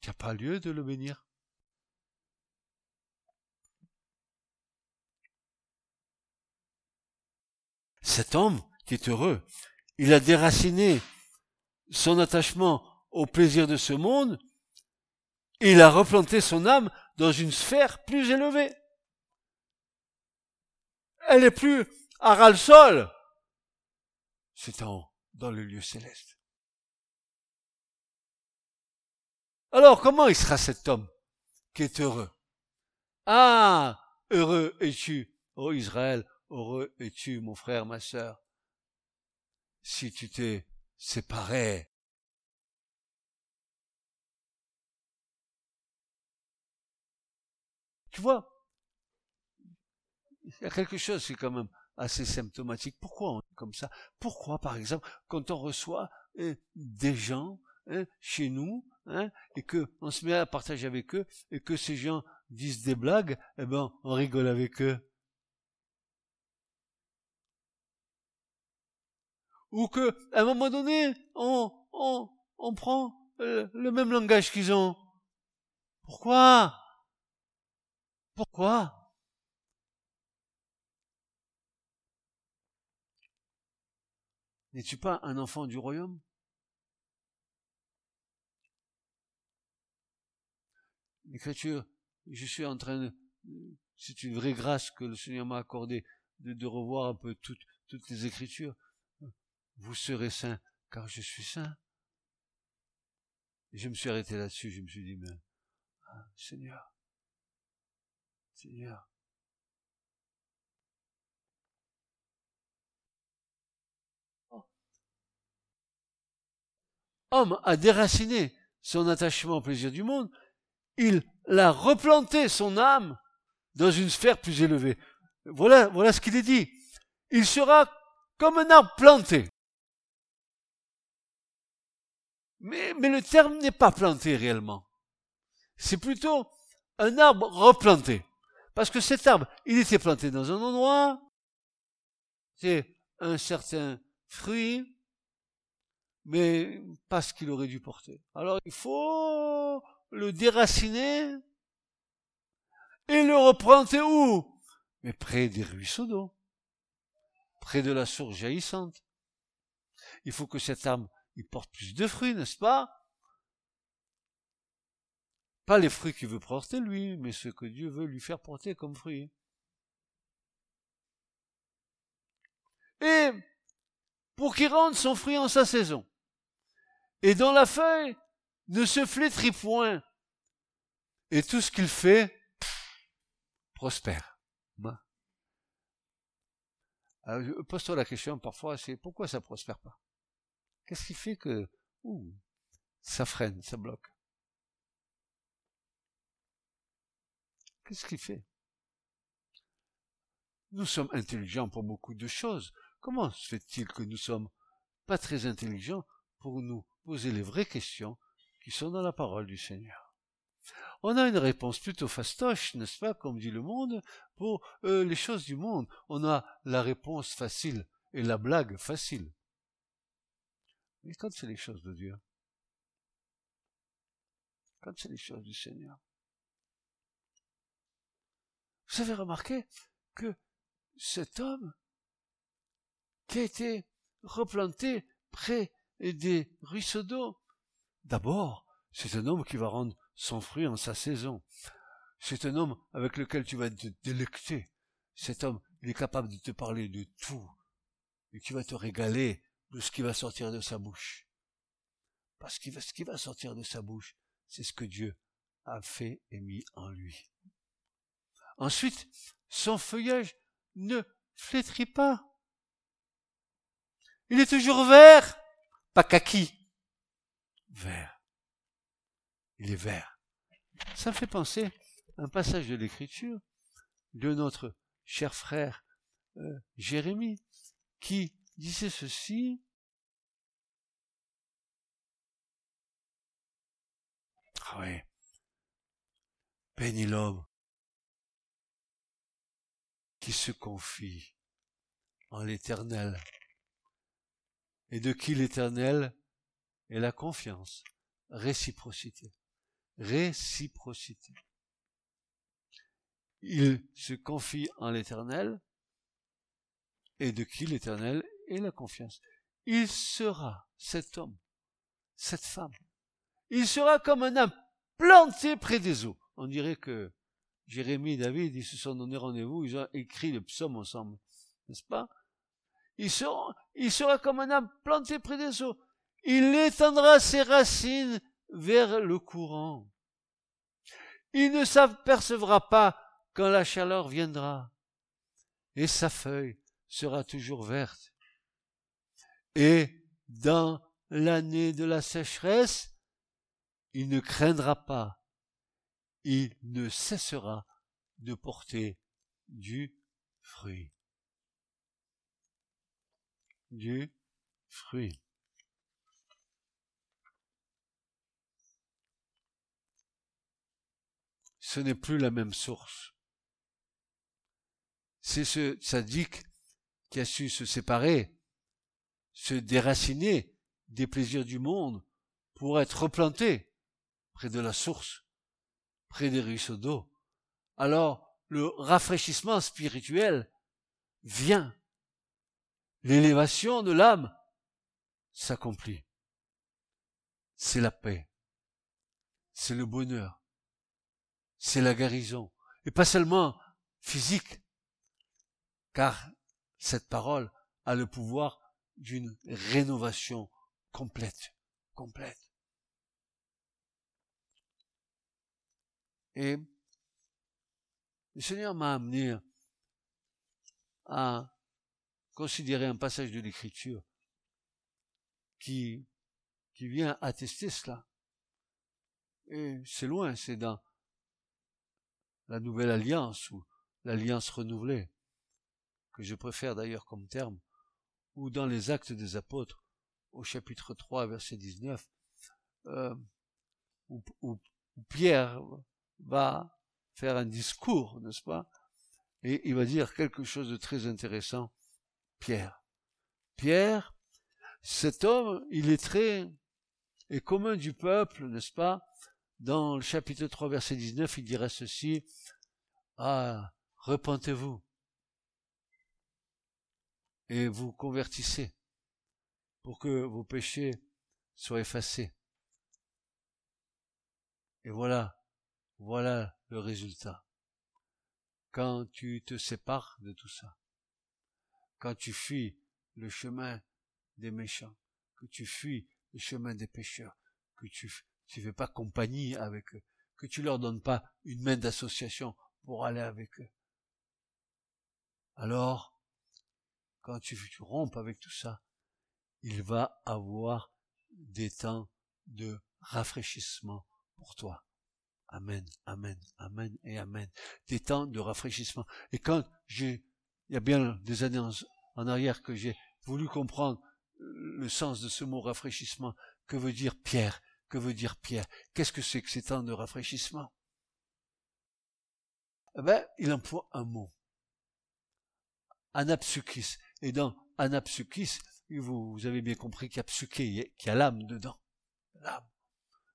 Tu n'as pas lieu de le bénir. Cet homme qui est heureux, il a déraciné son attachement au plaisir de ce monde, et il a replanté son âme dans une sphère plus élevée. Elle est plus à ras le sol. C'est en haut, dans le lieu céleste. Alors, comment il sera cet homme qui est heureux? Ah, heureux es-tu, ô Israël, heureux es-tu, mon frère, ma sœur, si tu t'es séparé Tu vois, il y a quelque chose qui est quand même assez symptomatique. Pourquoi on est comme ça? Pourquoi, par exemple, quand on reçoit hein, des gens hein, chez nous, hein, et que on se met à partager avec eux, et que ces gens disent des blagues, eh ben, on rigole avec eux. Ou que, à un moment donné, on, on, on prend euh, le même langage qu'ils ont. Pourquoi? Pourquoi? N'es-tu pas un enfant du royaume? L'écriture, je suis en train de... C'est une vraie grâce que le Seigneur m'a accordée de, revoir un peu toute, toutes les Écritures. Vous serez saints, car je suis saint. Et je me suis arrêté là-dessus, je me suis dit, mais, ah, Seigneur, Seigneur, homme a déraciné son attachement au plaisir du monde, il a replanté son âme dans une sphère plus élevée. Voilà, voilà ce qu'il est dit. Il sera comme un arbre planté. Mais, mais le terme n'est pas planté réellement. C'est plutôt un arbre replanté. Parce que cet arbre, il était planté dans un endroit, c'est un certain fruit, mais pas ce qu'il aurait dû porter. Alors il faut le déraciner et le replanter où? Mais près des ruisseaux d'eau, près de la source jaillissante. Il faut que cet arbre il porte plus de fruits, n'est-ce pas? Pas les fruits qu'il veut porter lui, mais ce que Dieu veut lui faire porter comme fruits. Et pour qu'il rende son fruit en sa saison et dont la feuille ne se flétrit point. Et tout ce qu'il fait prospère. Pose-toi la question parfois, c'est pourquoi ça prospère pas? Qu'est-ce qui fait que ça freine, ça bloque? Qu'est-ce qui fait? Nous sommes intelligents pour beaucoup de choses. Comment se fait-il que nous sommes pas très intelligents pour nous poser les vraies questions qui sont dans la parole du Seigneur. On a une réponse plutôt fastoche, n'est-ce pas, comme dit le monde, pour euh, les choses du monde. On a la réponse facile et la blague facile. Mais quand c'est les choses de Dieu, quand c'est les choses du Seigneur, vous avez remarqué que cet homme qui a été replanté près et des ruisseaux d'eau. D'abord, c'est un homme qui va rendre son fruit en sa saison. C'est un homme avec lequel tu vas te délecter. Cet homme, il est capable de te parler de tout. Et tu vas te régaler de ce qui va sortir de sa bouche. Parce que ce qui va sortir de sa bouche, c'est ce que Dieu a fait et mis en lui. Ensuite, son feuillage ne flétrit pas. Il est toujours vert pas kaki, vert. Il est vert. Ça me fait penser à un passage de l'écriture de notre cher frère euh, Jérémie qui disait ceci. Ah oui. Béni l'homme qui se confie en l'éternel et de qui l'Éternel est la confiance, réciprocité, réciprocité. Il se confie en l'Éternel et de qui l'Éternel est la confiance. Il sera cet homme, cette femme. Il sera comme un homme planté près des eaux. On dirait que Jérémie et David, ils se sont donné rendez-vous, ils ont écrit le psaume ensemble. N'est-ce pas? Il sera, comme un arbre planté près des eaux. Il étendra ses racines vers le courant. Il ne s'apercevra pas quand la chaleur viendra. Et sa feuille sera toujours verte. Et dans l'année de la sécheresse, il ne craindra pas. Il ne cessera de porter du fruit du fruit. Ce n'est plus la même source. C'est ce sadique qui a su se séparer, se déraciner des plaisirs du monde pour être replanté près de la source, près des ruisseaux d'eau. Alors, le rafraîchissement spirituel vient l'élévation de l'âme s'accomplit. C'est la paix, c'est le bonheur, c'est la guérison, et pas seulement physique, car cette parole a le pouvoir d'une rénovation complète, complète. Et le Seigneur m'a amené à considérer un passage de l'Écriture qui, vient attester cela. Et c'est loin, c'est dans la nouvelle alliance ou l'alliance renouvelée, que je préfère d'ailleurs comme terme, ou dans les actes des apôtres, au chapitre 3, verset 19, euh, où, Pierre va faire un discours, n'est-ce pas? Et il va dire quelque chose de très intéressant. Pierre. Pierre, cet homme, il est très et commun du peuple, n'est-ce pas? Dans le chapitre 3, verset 19, il dirait ceci, Ah, repentez-vous et vous convertissez pour que vos péchés soient effacés. Et voilà, voilà le résultat. Quand tu te sépares de tout ça, quand tu fuis le chemin des méchants, que tu fuis le chemin des pécheurs, que tu ne fais pas compagnie avec eux, que tu leur donnes pas une main d'association pour aller avec eux. Alors, quand tu, rompes avec tout ça, il va avoir des temps de rafraîchissement pour toi. Amen, amen, amen et amen. Des temps de rafraîchissement. Et quand j'ai, il y a bien des années en arrière que j'ai voulu comprendre le sens de ce mot rafraîchissement. Que veut dire Pierre? Que veut dire Pierre? Qu'est-ce que c'est que ces temps de rafraîchissement? Eh ben, il emploie un mot. Anapsukis. Et dans anapsukis, vous, avez bien compris qu'il y a psyché, qu'il y a l'âme dedans. L'âme.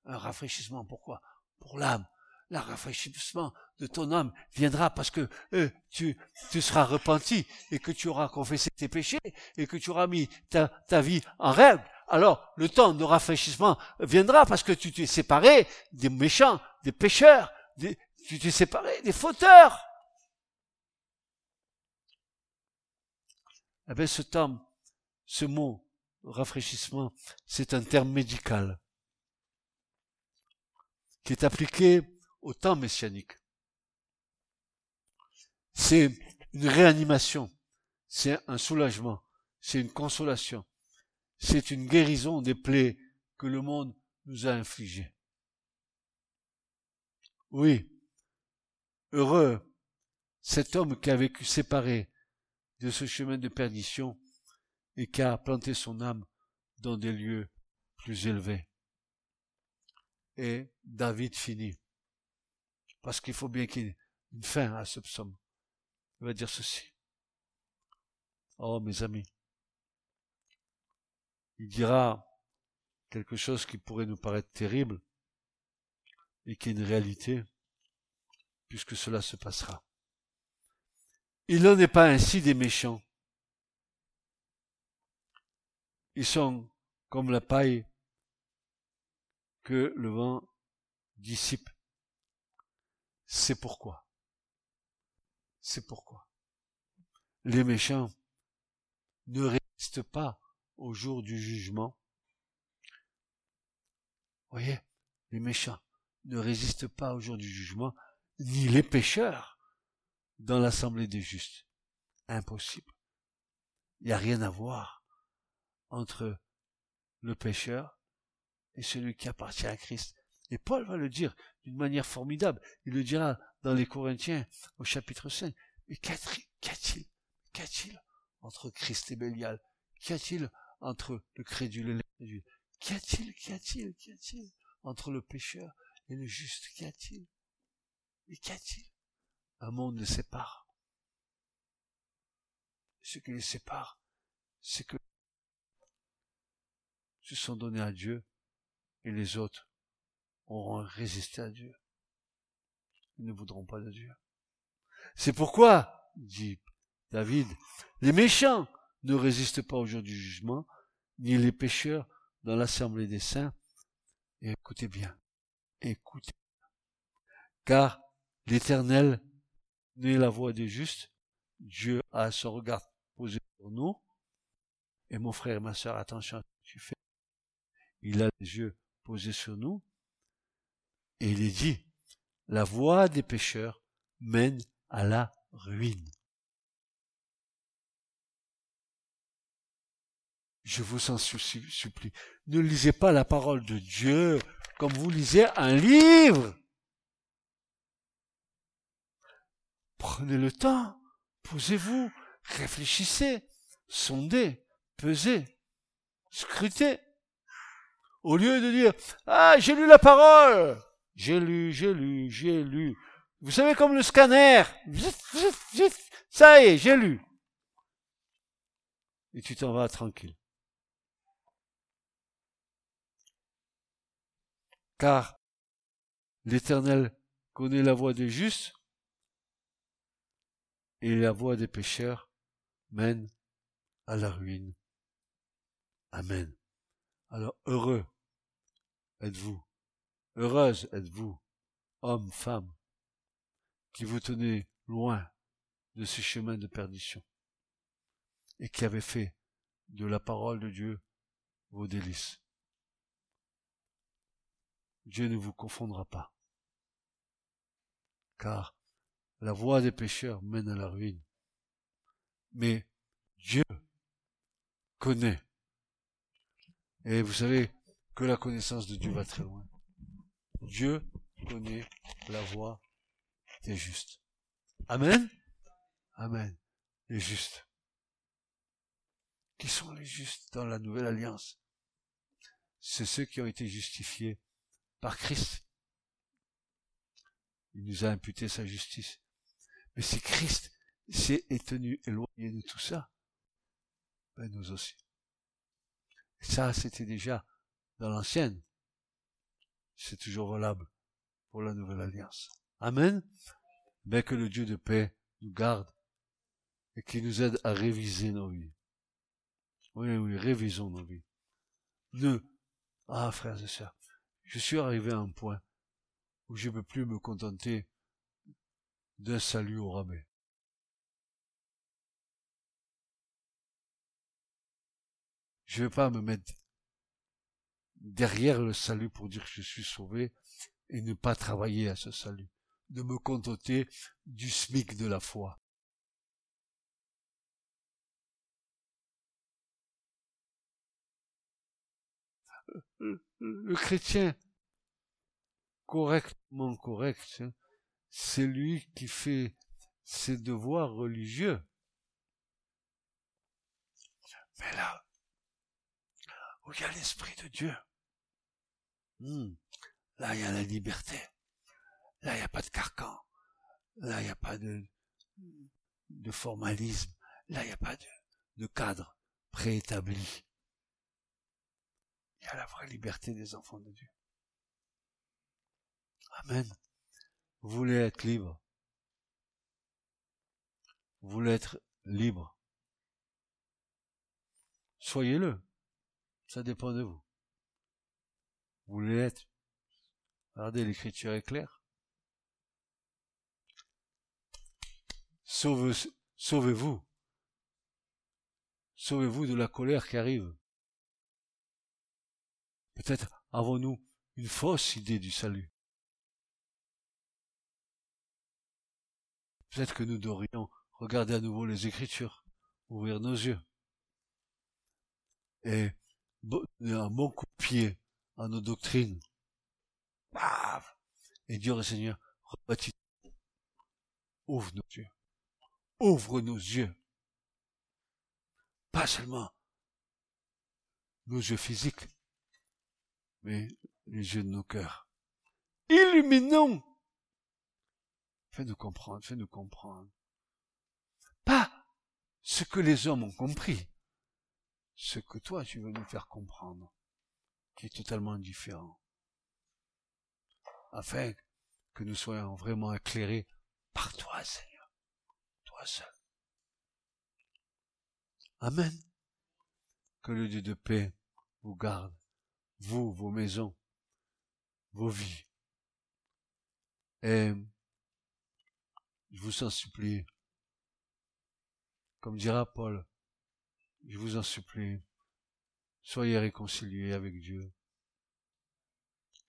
Un rafraîchissement. Pourquoi? Pour l'âme le rafraîchissement de ton âme viendra parce que euh, tu, seras repenti et que tu auras confessé tes péchés et que tu auras mis ta, vie en règle. Alors le temps de rafraîchissement viendra parce que tu t'es séparé des méchants, des pécheurs, tu t'es séparé des fauteurs. Eh bien, ce temps, ce mot rafraîchissement, c'est un terme médical qui est appliqué au temps messianique. C'est une réanimation, c'est un soulagement, c'est une consolation, c'est une guérison des plaies que le monde nous a infligées. Oui, heureux cet homme qui a vécu séparé de ce chemin de perdition et qui a planté son âme dans des lieux plus élevés. Et David finit parce qu'il faut bien qu'il y ait une fin à ce psaume. Il va dire ceci. Oh, mes amis. Il dira quelque chose qui pourrait nous paraître terrible, et qui est une réalité, puisque cela se passera. Il n'en est pas ainsi des méchants. Ils sont comme la paille que le vent dissipe. C'est pourquoi. C'est pourquoi. Les méchants ne résistent pas au jour du jugement. Voyez, les méchants ne résistent pas au jour du jugement, ni les pécheurs dans l'assemblée des justes. Impossible. Il n'y a rien à voir entre le pécheur et celui qui appartient à Christ. Et Paul va le dire d'une manière formidable. Il le dira dans les Corinthiens au chapitre 5. Mais qu'a-t-il Qu'a-t-il entre Christ et Bélial Qu'y a-t-il entre le crédule et l'incrédule Qu'y a-t-il Qu'y a-t-il Qu'y a-t-il entre le pécheur et le juste? Qu'y a-t-il Et qu'y a-t-il Un monde les sépare. Ce qui les sépare, c'est que se sont donnés à Dieu et les autres auront résisté à Dieu. Ne voudront pas de Dieu. C'est pourquoi, dit David, les méchants ne résistent pas au jour du jugement, ni les pécheurs dans l'assemblée des saints. Écoutez bien, écoutez. Car l'Éternel n'est la voix des justes, Dieu a son regard posé sur nous, Et mon frère et ma soeur, attention à ce que tu fais. Il a les yeux posés sur nous. Et il est dit, la voie des pécheurs mène à la ruine. Je vous en supplie, ne lisez pas la parole de Dieu comme vous lisez un livre. Prenez le temps, posez-vous, réfléchissez, sondez, pesez, scrutez. Au lieu de dire, ah, j'ai lu la parole, j'ai lu, j'ai lu, j'ai lu. Vous savez, comme le scanner, ça y est, j'ai lu. Et tu t'en vas tranquille. car l'Éternel connaît la voie des justes et la voie des pécheurs mène à la ruine. Amen. Alors heureux êtes-vous, heureuse êtes-vous, hommes, femmes, qui vous tenez loin de ces chemins de perdition et qui avez fait de la parole de Dieu vos délices. Dieu ne vous confondra pas. Car la voie des pécheurs mène à la ruine. Mais Dieu connaît. Et vous savez que la connaissance de Dieu va très loin. Dieu connaît la voie des justes. Amen. Amen. Les justes. Qui sont les justes dans la nouvelle alliance? C'est ceux qui ont été justifiés par Christ. Il nous a imputé sa justice. Mais si Christ s'est tenu éloigné de tout ça, ben nous aussi. ça, c'était déjà dans l'ancienne. C'est toujours valable pour la nouvelle alliance. Amen. Ben que le Dieu de paix nous garde et qui nous aide à réviser nos vies. Oui, oui, révisons nos vies. Ne, ah, frères et sœurs, je suis arrivé à un point où je ne peux plus me contenter d'un salut au rabais. Je ne vais pas me mettre derrière le salut pour dire que je suis sauvé et ne pas travailler à ce salut, de me contenter du SMIC de la foi. le chrétien correctement correct, c'est lui qui fait ses devoirs religieux. Mais là, où il y a l'Esprit de Dieu, hmm, là il y a la liberté, là il n'y a pas de carcan, là il n'y a pas de, formalisme, là il n'y a pas de, de cadre préétabli. Il y a la vraie liberté des enfants de Dieu. Amen. Vous voulez être libre. Vous voulez être libre. Soyez-le. Ça dépend de vous. Vous voulez être. Regardez, l'écriture est claire. Sauvez-vous. Sauvez-vous de la colère qui arrive. Peut-être avons-nous une fausse idée du salut. Peut-être que nous devrions regarder à nouveau les Écritures, ouvrir nos yeux, et un bon coup de pied à nos doctrines. Et Dieu le Seigneur, rebâtis. Ouvre nos yeux. Ouvre nos yeux. Pas seulement nos yeux physiques, mais les yeux de nos cœurs. Illuminons Fais-nous comprendre, fais-nous comprendre. Pas ce que les hommes ont compris, ce que toi tu veux nous faire comprendre, qui est totalement différent. Afin que nous soyons vraiment éclairés par toi, Seigneur. Toi seul. Amen. Que le Dieu de paix vous garde, vous, vos maisons, vos vies. Et je vous en supplie, comme dira Paul, je vous en supplie, soyez réconciliés avec Dieu.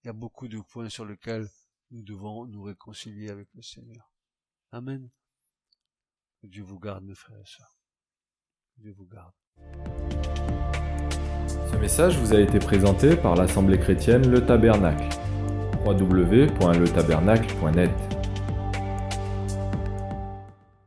Il y a beaucoup de points sur lesquels nous devons nous réconcilier avec le Seigneur. Amen. Que Dieu vous garde, mes frères et sœurs. Que Dieu vous garde. Ce message vous a été présenté par l'Assemblée chrétienne Le Tabernacle. www.letabernacle.net